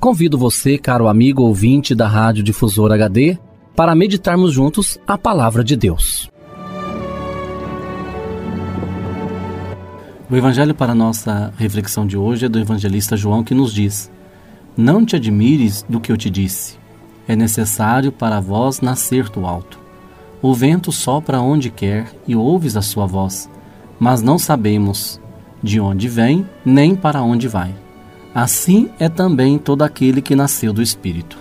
Convido você, caro amigo ouvinte da Rádio Difusor HD, para meditarmos juntos a palavra de Deus. O evangelho para nossa reflexão de hoje é do evangelista João que nos diz: Não te admires do que eu te disse. É necessário para vós nascer do alto. O vento sopra onde quer e ouves a sua voz, mas não sabemos de onde vem nem para onde vai. Assim é também todo aquele que nasceu do Espírito.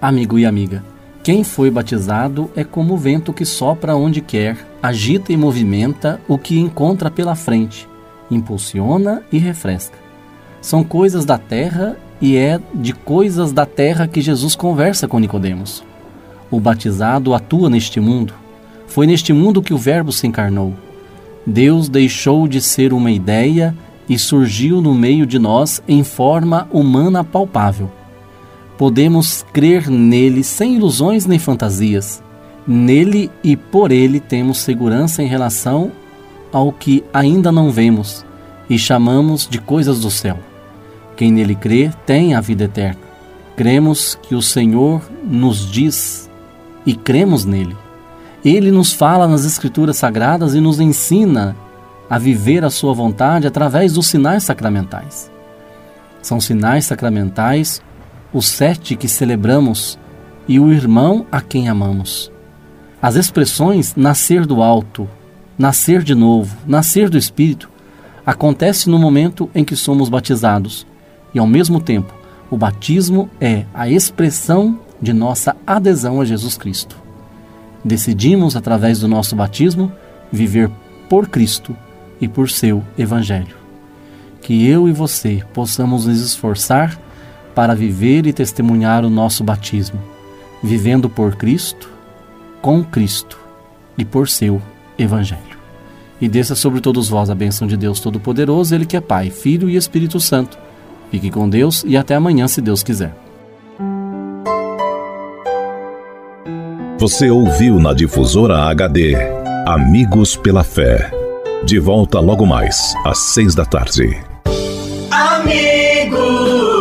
Amigo e amiga, quem foi batizado é como o vento que sopra onde quer, agita e movimenta o que encontra pela frente, impulsiona e refresca. São coisas da terra e é de coisas da terra que Jesus conversa com Nicodemos. O batizado atua neste mundo. Foi neste mundo que o Verbo se encarnou. Deus deixou de ser uma ideia e surgiu no meio de nós em forma humana palpável. Podemos crer nele sem ilusões nem fantasias. Nele e por ele temos segurança em relação ao que ainda não vemos e chamamos de coisas do céu. Quem nele crê tem a vida eterna. Cremos que o Senhor nos diz e cremos nele. Ele nos fala nas Escrituras Sagradas e nos ensina a viver a sua vontade através dos sinais sacramentais. São sinais sacramentais os sete que celebramos e o irmão a quem amamos. As expressões nascer do alto, nascer de novo, nascer do Espírito acontece no momento em que somos batizados e, ao mesmo tempo, o batismo é a expressão de nossa adesão a Jesus Cristo. Decidimos, através do nosso batismo, viver por Cristo e por seu Evangelho. Que eu e você possamos nos esforçar para viver e testemunhar o nosso batismo, vivendo por Cristo, com Cristo e por seu Evangelho. E desça sobre todos vós a bênção de Deus Todo-Poderoso, Ele que é Pai, Filho e Espírito Santo. Fique com Deus e até amanhã, se Deus quiser. Você ouviu na Difusora HD Amigos pela Fé. De volta logo mais, às seis da tarde. Amigos,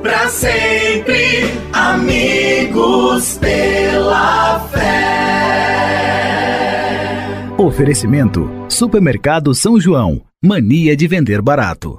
para sempre. Amigos pela fé. Oferecimento: Supermercado São João. Mania de vender barato.